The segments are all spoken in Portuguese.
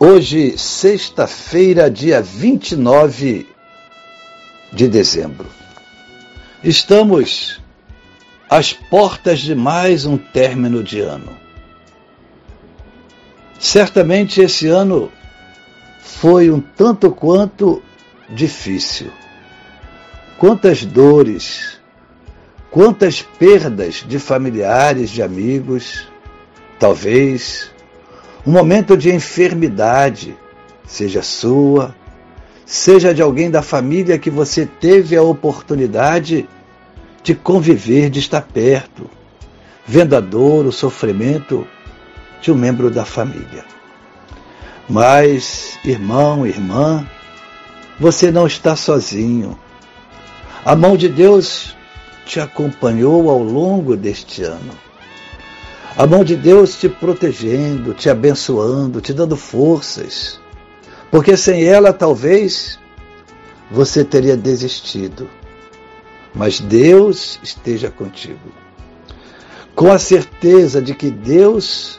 Hoje, sexta-feira, dia 29 de dezembro. Estamos às portas de mais um término de ano. Certamente esse ano foi um tanto quanto difícil. Quantas dores, quantas perdas de familiares, de amigos, talvez um momento de enfermidade, seja sua, seja de alguém da família que você teve a oportunidade de conviver, de estar perto, vendo a dor, o sofrimento de um membro da família. Mas, irmão, irmã, você não está sozinho. A mão de Deus te acompanhou ao longo deste ano. A mão de Deus te protegendo, te abençoando, te dando forças. Porque sem ela, talvez, você teria desistido. Mas Deus esteja contigo. Com a certeza de que Deus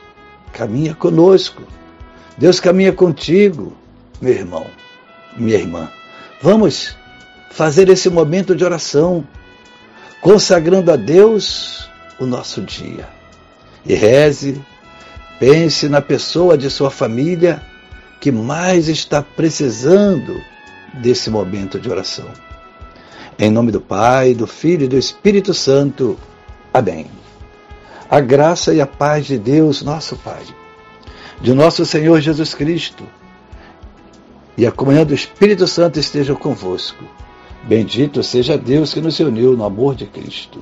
caminha conosco. Deus caminha contigo, meu irmão, minha irmã. Vamos fazer esse momento de oração, consagrando a Deus o nosso dia e reze, pense na pessoa de sua família que mais está precisando desse momento de oração. Em nome do Pai, do Filho e do Espírito Santo. Amém. A graça e a paz de Deus, nosso Pai, de nosso Senhor Jesus Cristo e a comunhão do Espírito Santo estejam convosco. Bendito seja Deus que nos uniu no amor de Cristo.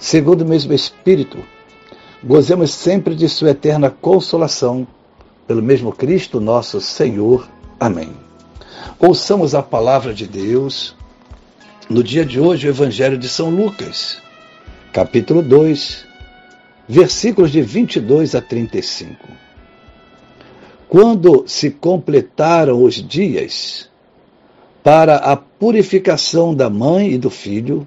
segundo o mesmo Espírito, gozemos sempre de Sua eterna consolação, pelo mesmo Cristo nosso Senhor. Amém. Ouçamos a palavra de Deus. No dia de hoje, o Evangelho de São Lucas, capítulo 2, versículos de 22 a 35. Quando se completaram os dias para a purificação da mãe e do filho,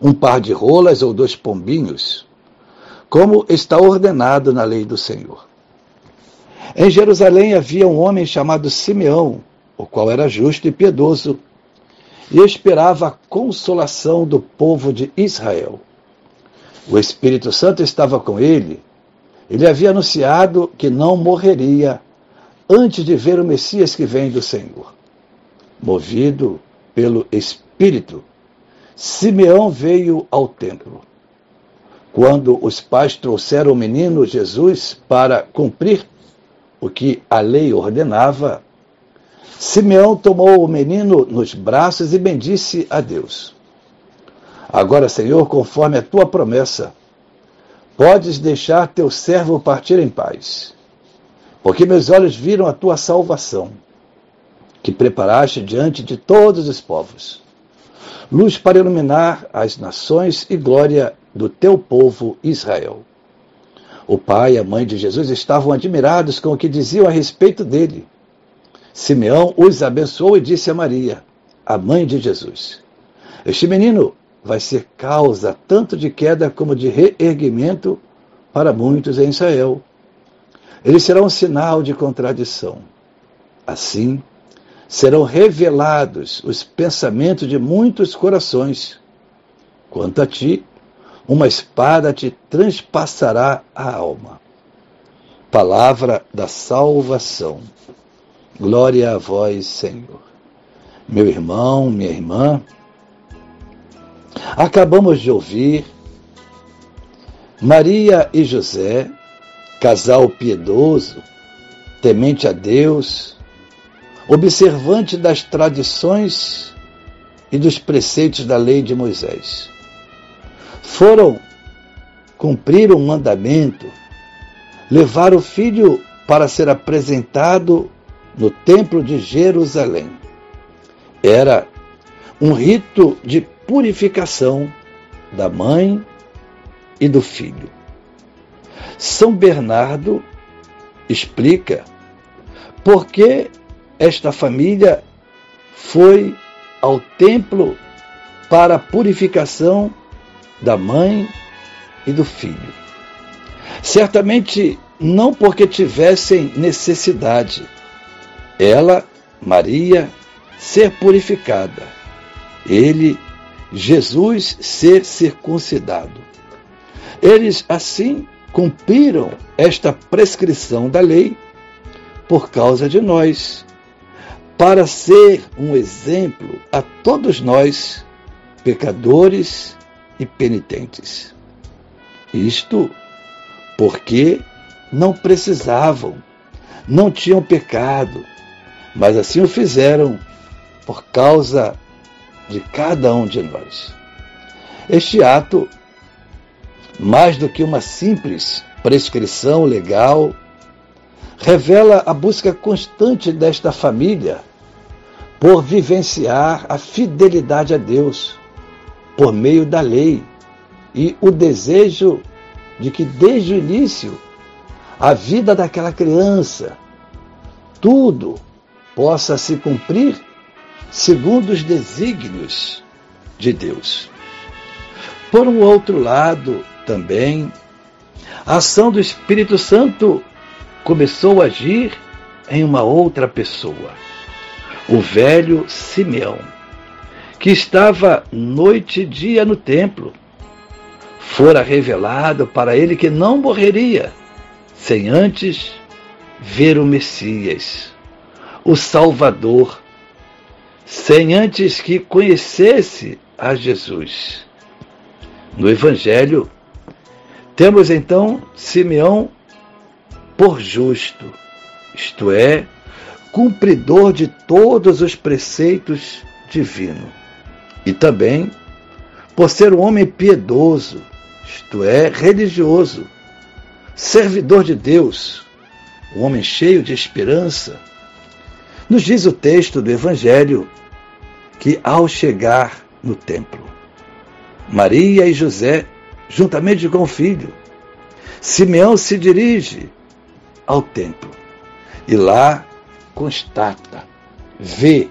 um par de rolas ou dois pombinhos, como está ordenado na lei do Senhor. Em Jerusalém havia um homem chamado Simeão, o qual era justo e piedoso, e esperava a consolação do povo de Israel. O Espírito Santo estava com ele. Ele havia anunciado que não morreria antes de ver o Messias que vem do Senhor. Movido pelo Espírito, Simeão veio ao templo. Quando os pais trouxeram o menino Jesus para cumprir o que a lei ordenava, Simeão tomou o menino nos braços e bendisse a Deus. Agora, Senhor, conforme a tua promessa, podes deixar teu servo partir em paz, porque meus olhos viram a tua salvação, que preparaste diante de todos os povos luz para iluminar as nações e glória do teu povo Israel. O pai e a mãe de Jesus estavam admirados com o que diziam a respeito dele. Simeão os abençoou e disse a Maria: a mãe de Jesus. Este menino vai ser causa tanto de queda como de reerguimento para muitos em Israel. Ele será um sinal de contradição. Assim, serão revelados os pensamentos de muitos corações. Quanto a ti, uma espada te transpassará a alma. Palavra da salvação. Glória a vós, Senhor. Meu irmão, minha irmã, acabamos de ouvir Maria e José, casal piedoso, temente a Deus, observante das tradições e dos preceitos da lei de Moisés. Foram cumprir um mandamento, levar o filho para ser apresentado no Templo de Jerusalém. Era um rito de purificação da mãe e do filho. São Bernardo explica por que esta família foi ao templo para a purificação da mãe e do filho. Certamente não porque tivessem necessidade, ela, Maria, ser purificada, ele, Jesus, ser circuncidado. Eles, assim, cumpriram esta prescrição da lei por causa de nós, para ser um exemplo a todos nós, pecadores e penitentes. Isto porque não precisavam, não tinham pecado, mas assim o fizeram por causa de cada um de nós. Este ato, mais do que uma simples prescrição legal, revela a busca constante desta família por vivenciar a fidelidade a Deus por meio da lei e o desejo de que desde o início a vida daquela criança, tudo possa se cumprir segundo os desígnios de Deus. Por um outro lado, também, a ação do Espírito Santo começou a agir em uma outra pessoa, o velho Simeão, que estava noite e dia no templo. Fora revelado para ele que não morreria sem antes ver o Messias, o Salvador, sem antes que conhecesse a Jesus. No Evangelho, temos então Simeão por justo, isto é, cumpridor de todos os preceitos divinos, e também por ser um homem piedoso, isto é, religioso, servidor de Deus, um homem cheio de esperança. Nos diz o texto do Evangelho que, ao chegar no templo, Maria e José, juntamente com o filho, Simeão se dirige ao templo. E lá constata, vê,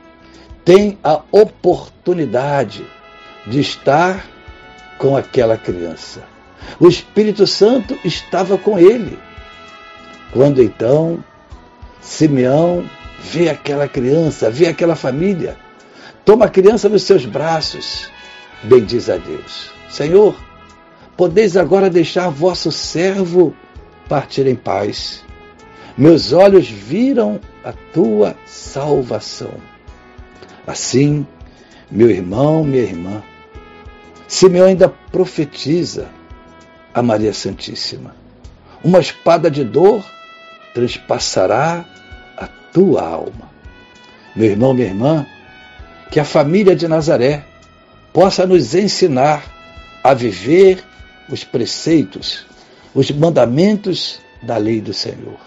tem a oportunidade de estar com aquela criança. O Espírito Santo estava com ele. Quando então Simeão vê aquela criança, vê aquela família, toma a criança nos seus braços, bendiz a Deus. Senhor, podeis agora deixar vosso servo partir em paz, meus olhos viram a tua salvação. Assim, meu irmão, minha irmã, Simeão ainda profetiza a Maria Santíssima. Uma espada de dor transpassará a tua alma. Meu irmão, minha irmã, que a família de Nazaré possa nos ensinar a viver os preceitos, os mandamentos da lei do Senhor.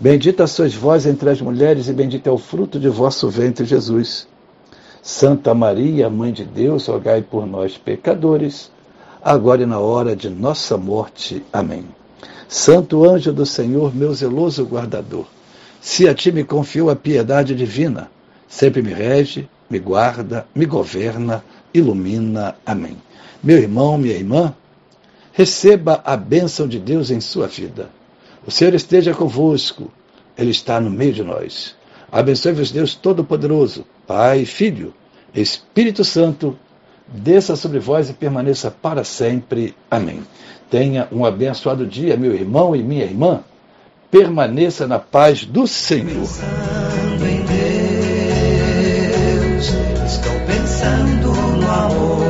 Bendita sois vós entre as mulheres, e bendito é o fruto de vosso ventre, Jesus. Santa Maria, Mãe de Deus, rogai por nós, pecadores, agora e na hora de nossa morte. Amém. Santo anjo do Senhor, meu zeloso guardador, se a ti me confio a piedade divina, sempre me rege, me guarda, me governa, ilumina. Amém. Meu irmão, minha irmã, receba a bênção de Deus em sua vida. O Senhor esteja convosco, Ele está no meio de nós. Abençoe-vos, Deus Todo-Poderoso, Pai, Filho, Espírito Santo, desça sobre vós e permaneça para sempre. Amém. Tenha um abençoado dia, meu irmão e minha irmã. Permaneça na paz do Senhor. Pensando em Deus, estou pensando no amor.